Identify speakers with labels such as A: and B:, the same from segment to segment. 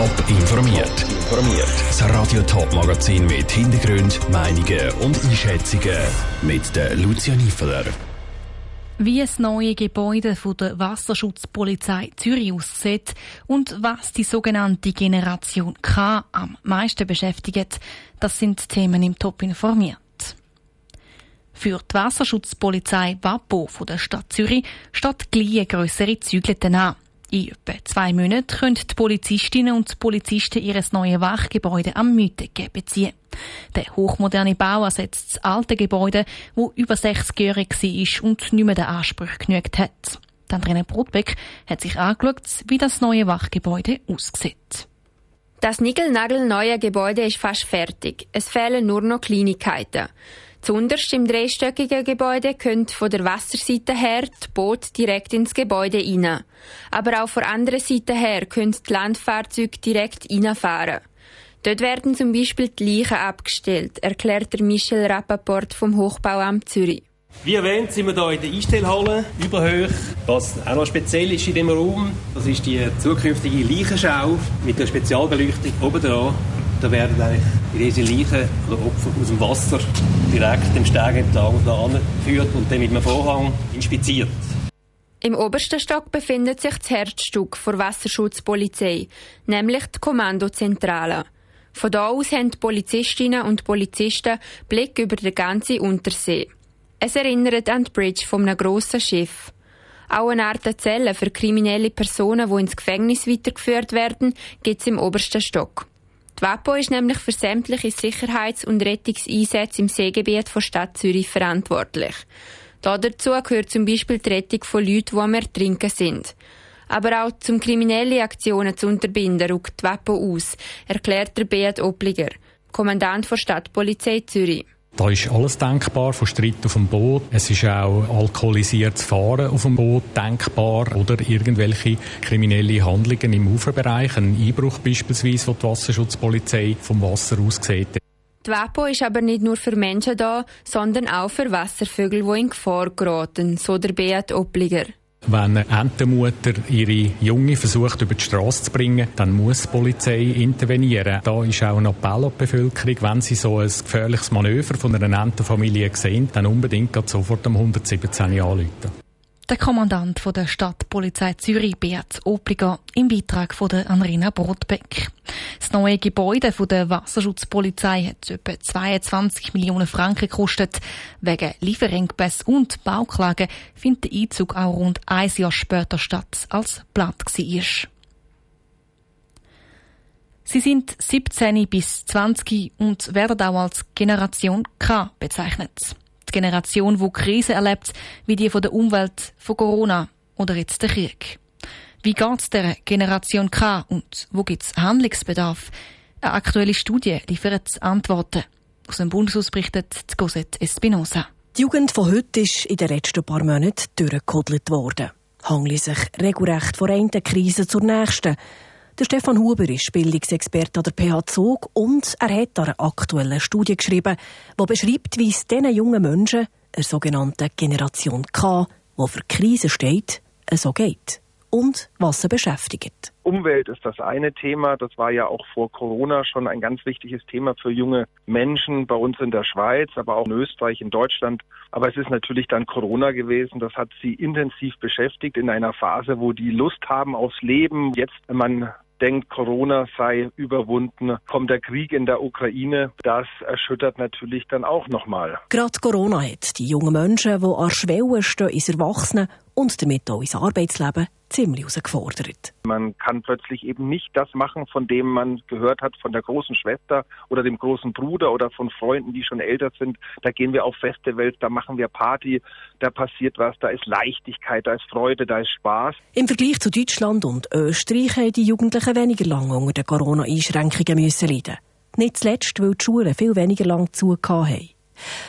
A: Top informiert. Informiert. Das Radio Top Magazin mit Hintergrund, Meinungen und Einschätzungen mit der Lucia Niefeler.
B: Wie das neue Gebäude von der Wasserschutzpolizei Zürich aussieht und was die sogenannte Generation K am meisten beschäftigt, das sind Themen im Top informiert. Für die Wasserschutzpolizei WAPO von der Stadt Zürich steht gleich grössere Zügelten an. In etwa zwei Monaten können die Polizistinnen und Polizisten ihr neues Wachgebäude am Mütege beziehen. Der hochmoderne Bau ersetzt das alte Gebäude, wo über 60-jährig war und nicht mehr den Ansprüchen genügt hat. Dann René Brotbeck hat sich angeschaut, wie das neue Wachgebäude aussieht.
C: Das nickelnagelneue Gebäude ist fast fertig. Es fehlen nur noch Kleinigkeiten. Zunderst im dreistöckigen Gebäude könnt von der Wasserseite her die Boot direkt ins Gebäude rein. Aber auch von der anderen Seite her können die Landfahrzeuge direkt reinfahren. Dort werden zum Beispiel die Leichen abgestellt, erklärt der Michel Rappaport vom Hochbauamt Zürich.
D: Wie erwähnt, sind wir hier in der Einstellhalle, überhoch. Was auch noch speziell ist in diesem Raum, das ist die zukünftige Leichenschau mit der Spezialbeleuchtung oben dran. Da werden eigentlich diese Leichen oder Opfer aus dem Wasser direkt dem Steg entlang geführt und dann mit einem Vorhang inspiziert.
C: Im obersten Stock befindet sich das Herzstück der Wasserschutzpolizei, nämlich die Kommandozentrale. Von da aus haben die Polizistinnen und Polizisten Blick über den ganzen Untersee. Es erinnert an die Bridge von einem grossen Schiff. Auch eine Art Zelle für kriminelle Personen, die ins Gefängnis weitergeführt werden, gibt es im obersten Stock. Die WAPO ist nämlich für sämtliche Sicherheits- und Rettungseinsätze im Seegebiet von Stadt Zürich verantwortlich. Dazu gehört zum Beispiel die Rettung von Leuten, die am Ertrinken sind. Aber auch zum kriminelle Aktionen zu unterbinden, rückt die WAPO aus, erklärt der Beat Opliger, Kommandant der Stadtpolizei Zürich.
E: Da ist alles denkbar, von Streit auf dem Boot. Es ist auch alkoholisiertes Fahren auf dem Boot denkbar oder irgendwelche kriminelle Handlungen im Uferbereich. Ein Einbruch beispielsweise, wo die Wasserschutzpolizei vom Wasser aus sieht.
C: Die WAPO ist aber nicht nur für Menschen da, sondern auch für Wasservögel, die in Gefahr geraten, so der Beat Opliger.
E: Wenn eine Entenmutter ihre Junge versucht über die Straße zu bringen, dann muss die Polizei intervenieren. Da ist auch ein Appell an die Bevölkerung, wenn sie so ein gefährliches Manöver von einer Entenfamilie sehen, dann unbedingt sofort am 117 anrufen.
B: Der Kommandant der Stadtpolizei Zürich, Beat Opliger, im Beitrag von der Anrina Brotbeck. Das neue Gebäude der Wasserschutzpolizei hat etwa 22 Millionen Franken gekostet. Wegen Lieferengpässe und Bauklagen findet der Einzug auch rund ein Jahr später statt, als geplant war. Sie sind 17 bis 20 und werden auch als Generation K bezeichnet die Generation, die Krise erlebt, wie die von der Umwelt, von Corona oder jetzt der Krieg. Wie geht es der Generation K und wo gibt es Handlungsbedarf? Eine aktuelle Studie liefert Antworten. Aus dem Bundeshaus berichtet Cosette Espinosa.
F: Die Jugend von heute ist in den letzten paar Monaten durchgekodelt worden. Hangli sich regelrecht von einer Krise zur nächsten. Der Stefan Huber ist Bildungsexperte an der PH Zug und er hat eine aktuelle Studie geschrieben, die beschreibt, wie es diesen jungen Menschen, einer sogenannten Generation K, die für Krise steht, so geht und was sie beschäftigt.
G: Umwelt ist das eine Thema. Das war ja auch vor Corona schon ein ganz wichtiges Thema für junge Menschen bei uns in der Schweiz, aber auch in Österreich, in Deutschland. Aber es ist natürlich dann Corona gewesen. Das hat sie intensiv beschäftigt in einer Phase, wo die Lust haben aufs Leben. Jetzt man denkt, Corona sei überwunden, kommt der Krieg in der Ukraine. Das erschüttert natürlich dann auch nochmal.
F: Gerade Corona hat die jungen Menschen, die an Schwellen stehen ins Erwachsenen und damit auch ins Arbeitsleben, ziemlich herausgefordert.
G: Man kann plötzlich eben nicht das machen, von dem man gehört hat, von der großen Schwester oder dem großen Bruder oder von Freunden, die schon älter sind. Da gehen wir auf Festivals, da machen wir Party, da passiert was, da ist Leichtigkeit, da ist Freude, da ist Spaß.
F: Im Vergleich zu Deutschland und Österreich haben die Jugendlichen weniger lange unter den Corona-Einschränkungen müssen leiden. Nicht zuletzt, weil die Schulen viel weniger lang zugehört haben.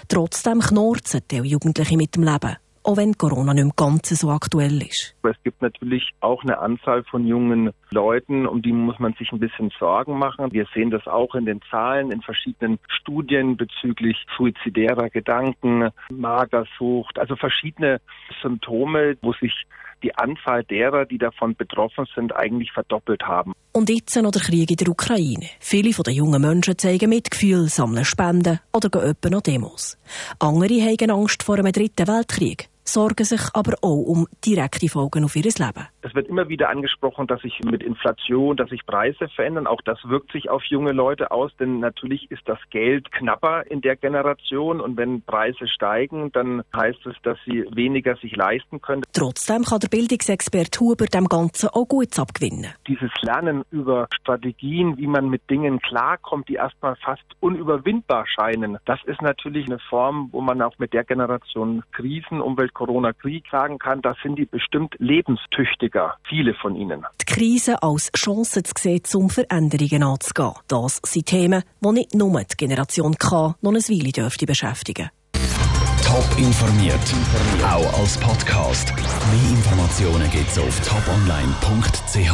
F: Trotzdem knorzen die Jugendlichen mit dem Leben auch wenn Corona nicht im Ganzen so aktuell ist.
G: Es gibt natürlich auch eine Anzahl von jungen Leuten, um die muss man sich ein bisschen Sorgen machen. Wir sehen das auch in den Zahlen, in verschiedenen Studien bezüglich suizidärer Gedanken, Magersucht, also verschiedene Symptome, wo sich die Anzahl derer, die davon betroffen sind, eigentlich verdoppelt haben.
F: Und jetzt noch der Krieg in der Ukraine. Viele von den jungen Menschen zeigen Mitgefühl, sammeln Spenden oder gehen noch Demos. Andere haben Angst vor einem dritten Weltkrieg sorgen sich aber auch um direkte Folgen auf ihr Leben.
G: Es wird immer wieder angesprochen, dass sich mit Inflation, dass sich Preise verändern. Auch das wirkt sich auf junge Leute aus, denn natürlich ist das Geld knapper in der Generation und wenn Preise steigen, dann heißt es, dass sie weniger sich leisten können.
F: Trotzdem kann der Bildungsexperte Huber dem Ganzen auch gut abgewinnen.
G: Dieses Lernen über Strategien, wie man mit Dingen klarkommt, die erstmal fast unüberwindbar scheinen, das ist natürlich eine Form, wo man auch mit der Generation Krisen, Umwelt Corona-Krieg sagen kann, da sind die bestimmt lebenstüchtiger, viele von ihnen.
F: Die Krise als Chance zu sehen, um Veränderungen anzugehen. Das sind Themen, die nicht nur die Generation K noch eine Weile dürfte beschäftigen.
A: Top informiert, auch als Podcast. Mehr Informationen gibt es auf toponline.ch.